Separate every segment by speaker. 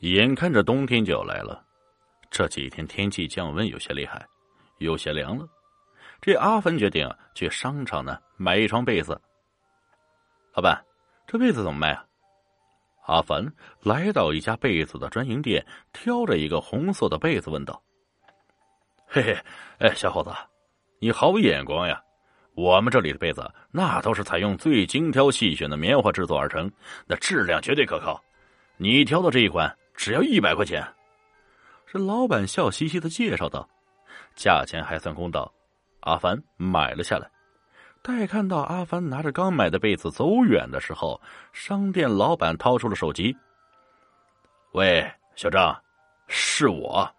Speaker 1: 眼看着冬天就要来了，这几天天气降温有些厉害，有些凉了。这阿凡决定去商场呢买一床被子。老板，这被子怎么卖啊？阿凡来到一家被子的专营店，挑着一个红色的被子问道：“嘿嘿，哎，小伙子，你好眼光呀！我们这里的被子那都是采用最精挑细选的棉花制作而成，那质量绝对可靠。你挑的这一款。”只要一百块钱，这老板笑嘻嘻的介绍道：“价钱还算公道。”阿凡买了下来。待看到阿凡拿着刚买的被子走远的时候，商店老板掏出了手机：“喂，小张，是我。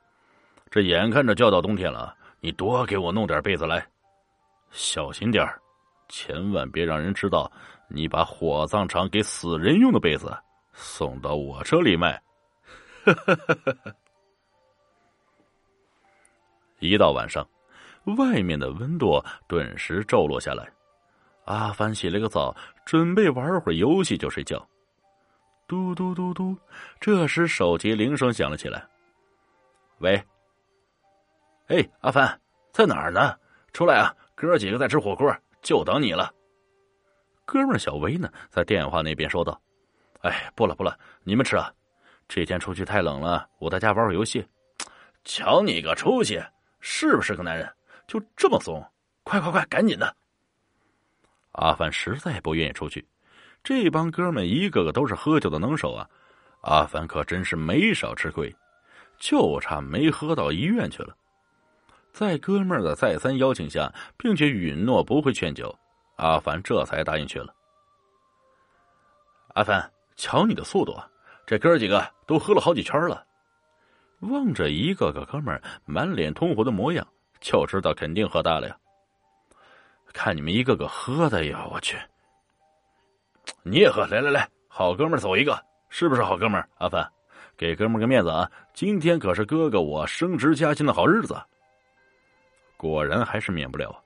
Speaker 1: 这眼看着就要到冬天了，你多给我弄点被子来，小心点千万别让人知道你把火葬场给死人用的被子送到我这里卖。”哈哈哈哈哈！一到晚上，外面的温度顿时骤落下来。阿凡洗了个澡，准备玩会儿游戏就睡觉。嘟嘟嘟嘟，这时手机铃声响了起来。喂，哎，阿凡在哪儿呢？出来啊，哥几个在吃火锅，就等你了。哥们小薇呢，在电话那边说道：“哎，不了不了，你们吃啊。”这天出去太冷了，我在家玩会游戏。瞧你个出息，是不是个男人？就这么怂？快快快，赶紧的！阿凡实在不愿意出去，这帮哥们一个个都是喝酒的能手啊！阿凡可真是没少吃亏，就差没喝到医院去了。在哥们的再三邀请下，并且允诺不会劝酒，阿凡这才答应去了。阿凡，瞧你的速度！这哥几个都喝了好几圈了，望着一个个哥们满脸通红的模样，就知道肯定喝大了呀。看你们一个个喝的呀，我去！你也喝，来来来，好哥们走一个，是不是好哥们阿凡，给哥们个面子啊！今天可是哥哥我升职加薪的好日子。果然还是免不了。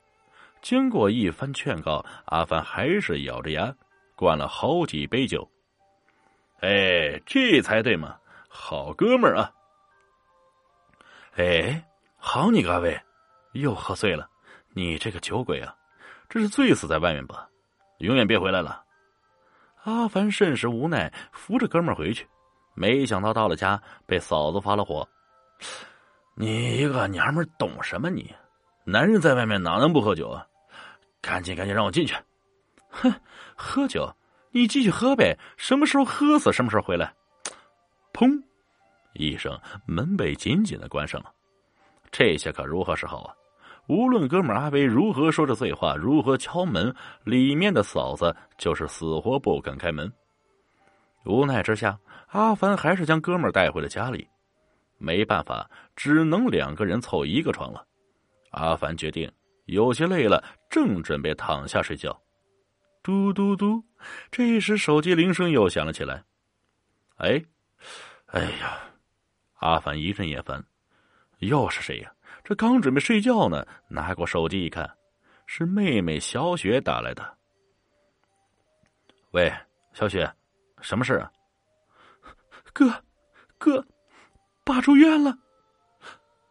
Speaker 1: 经过一番劝告，阿凡还是咬着牙灌了好几杯酒。哎，这才对嘛，好哥们儿啊！哎，好你个阿伟，又喝醉了，你这个酒鬼啊，这是醉死在外面吧？永远别回来了！阿凡甚是无奈，扶着哥们儿回去，没想到到了家被嫂子发了火。你一个娘们懂什么你？男人在外面哪能不喝酒啊？赶紧赶紧让我进去！哼，喝酒。你继续喝呗，什么时候喝死什么时候回来。砰！一声，门被紧紧的关上了。这下可如何是好啊？无论哥们阿威如何说着醉话，如何敲门，里面的嫂子就是死活不肯开门。无奈之下，阿凡还是将哥们带回了家里。没办法，只能两个人凑一个床了。阿凡决定有些累了，正准备躺下睡觉。嘟嘟嘟！这时手机铃声又响了起来。哎，哎呀！阿凡一阵眼烦，又是谁呀？这刚准备睡觉呢，拿过手机一看，是妹妹小雪打来的。喂，小雪，什么事啊？
Speaker 2: 哥，哥，爸住院了。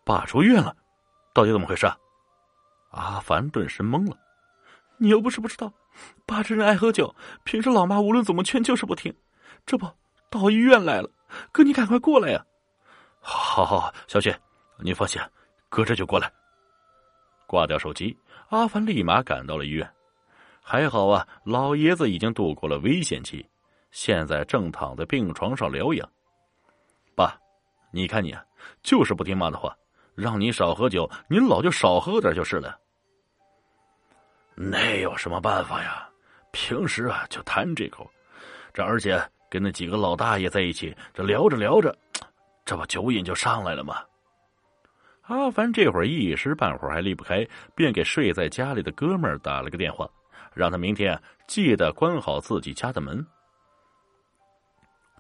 Speaker 1: 爸住院了，到底怎么回事？阿凡顿时懵了。
Speaker 2: 你又不是不知道。爸这人爱喝酒，平时老妈无论怎么劝就是不听，这不到医院来了。哥，你赶快过来呀！
Speaker 1: 好，好，好，小雪，你放心，哥这就过来。挂掉手机，阿凡立马赶到了医院。还好啊，老爷子已经度过了危险期，现在正躺在病床上疗养。爸，你看你啊，就是不听妈的话，让你少喝酒，您老就少喝点就是了。那有什么办法呀？平时啊就贪这口，这而且跟那几个老大爷在一起，这聊着聊着，这不酒瘾就上来了吗？阿凡这会儿一时半会儿还离不开，便给睡在家里的哥们儿打了个电话，让他明天记得关好自己家的门。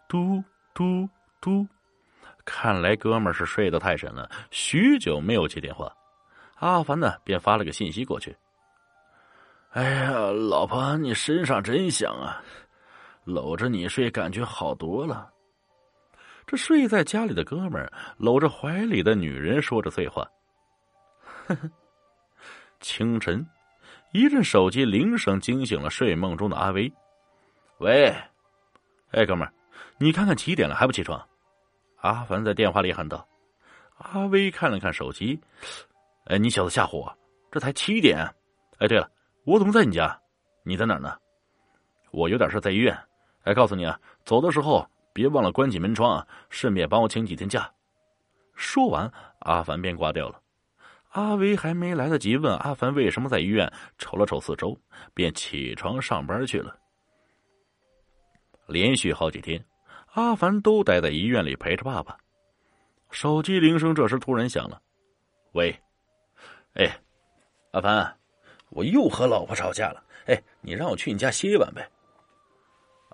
Speaker 1: 嘟嘟嘟，看来哥们儿是睡得太深了，许久没有接电话。阿凡呢，便发了个信息过去。哎呀，老婆，你身上真香啊！搂着你睡，感觉好多了。这睡在家里的哥们儿搂着怀里的女人，说着醉话。清晨，一阵手机铃声惊醒了睡梦中的阿威。喂，哎，哥们儿，你看看几点了还不起床？阿凡在电话里喊道。阿威看了看手机，哎，你小子吓唬我，这才七点。哎，对了，我怎么在你家？你在哪儿呢？我有点事在医院。哎，告诉你啊，走的时候。别忘了关紧门窗啊，顺便帮我请几天假。说完，阿凡便挂掉了。阿威还没来得及问阿凡为什么在医院，瞅了瞅四周，便起床上班去了。连续好几天，阿凡都待在医院里陪着爸爸。手机铃声这时突然响了。喂，哎，阿凡，我又和老婆吵架了。哎，你让我去你家歇一晚呗。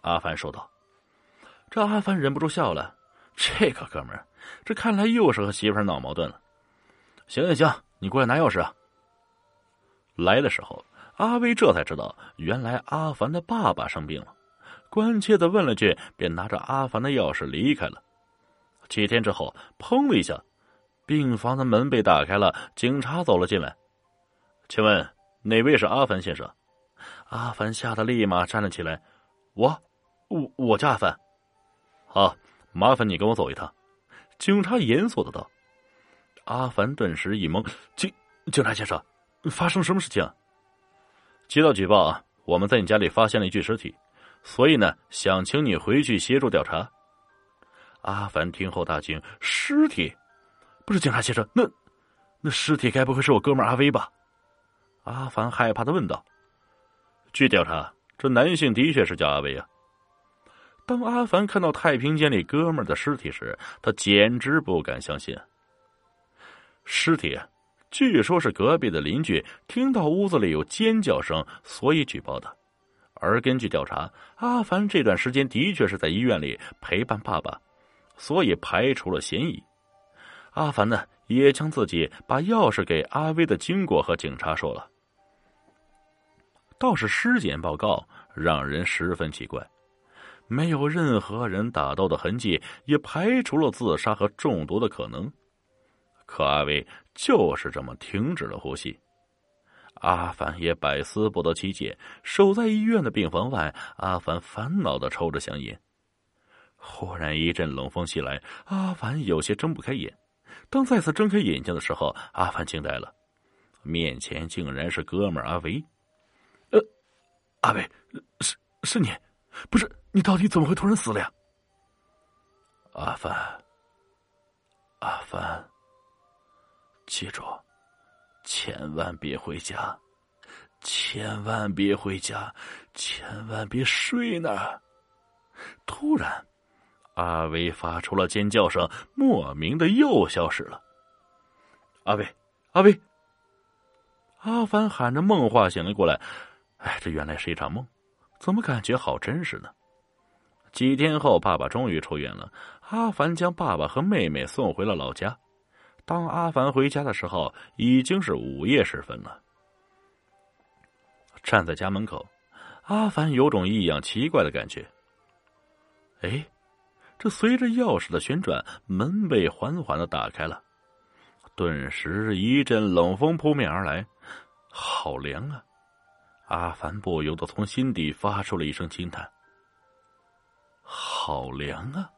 Speaker 1: 阿凡说道。这阿凡忍不住笑了，这个哥们儿，这看来又是和媳妇闹矛盾了。行行行，你过来拿钥匙啊。来的时候，阿威这才知道，原来阿凡的爸爸生病了，关切的问了句，便拿着阿凡的钥匙离开了。几天之后，砰的一下，病房的门被打开了，警察走了进来。请问哪位是阿凡先生？阿凡吓得立马站了起来。我，我我叫阿凡。好，麻烦你跟我走一趟。”警察严肃的道。阿凡顿时一懵：“警警察先生，发生什么事情？”接到举报啊，我们在你家里发现了一具尸体，所以呢，想请你回去协助调查。阿凡听后大惊：“尸体？不是警察先生，那那尸体该不会是我哥们阿威吧？”阿凡害怕的问道。据调查，这男性的确是叫阿威啊。当阿凡看到太平间里哥们的尸体时，他简直不敢相信。尸体，据说是隔壁的邻居听到屋子里有尖叫声，所以举报的。而根据调查，阿凡这段时间的确是在医院里陪伴爸爸，所以排除了嫌疑。阿凡呢，也将自己把钥匙给阿威的经过和警察说了。倒是尸检报告让人十分奇怪。没有任何人打斗的痕迹，也排除了自杀和中毒的可能。可阿威就是这么停止了呼吸。阿凡也百思不得其解。守在医院的病房外，阿凡烦恼的抽着香烟。忽然一阵冷风袭来，阿凡有些睁不开眼。当再次睁开眼睛的时候，阿凡惊呆了，面前竟然是哥们阿维。阿伟，是是你，不是？你到底怎么会突然死了呀？阿凡，阿凡，记住，千万别回家，千万别回家，千万别睡那儿。突然，阿威发出了尖叫声，莫名的又消失了。阿威，阿威，阿凡喊着梦话醒了过来。哎，这原来是一场梦，怎么感觉好真实呢？几天后，爸爸终于出院了。阿凡将爸爸和妹妹送回了老家。当阿凡回家的时候，已经是午夜时分了。站在家门口，阿凡有种异样奇怪的感觉。哎，这随着钥匙的旋转，门被缓缓的打开了。顿时一阵冷风扑面而来，好凉啊！阿凡不由得从心底发出了一声惊叹。好凉啊！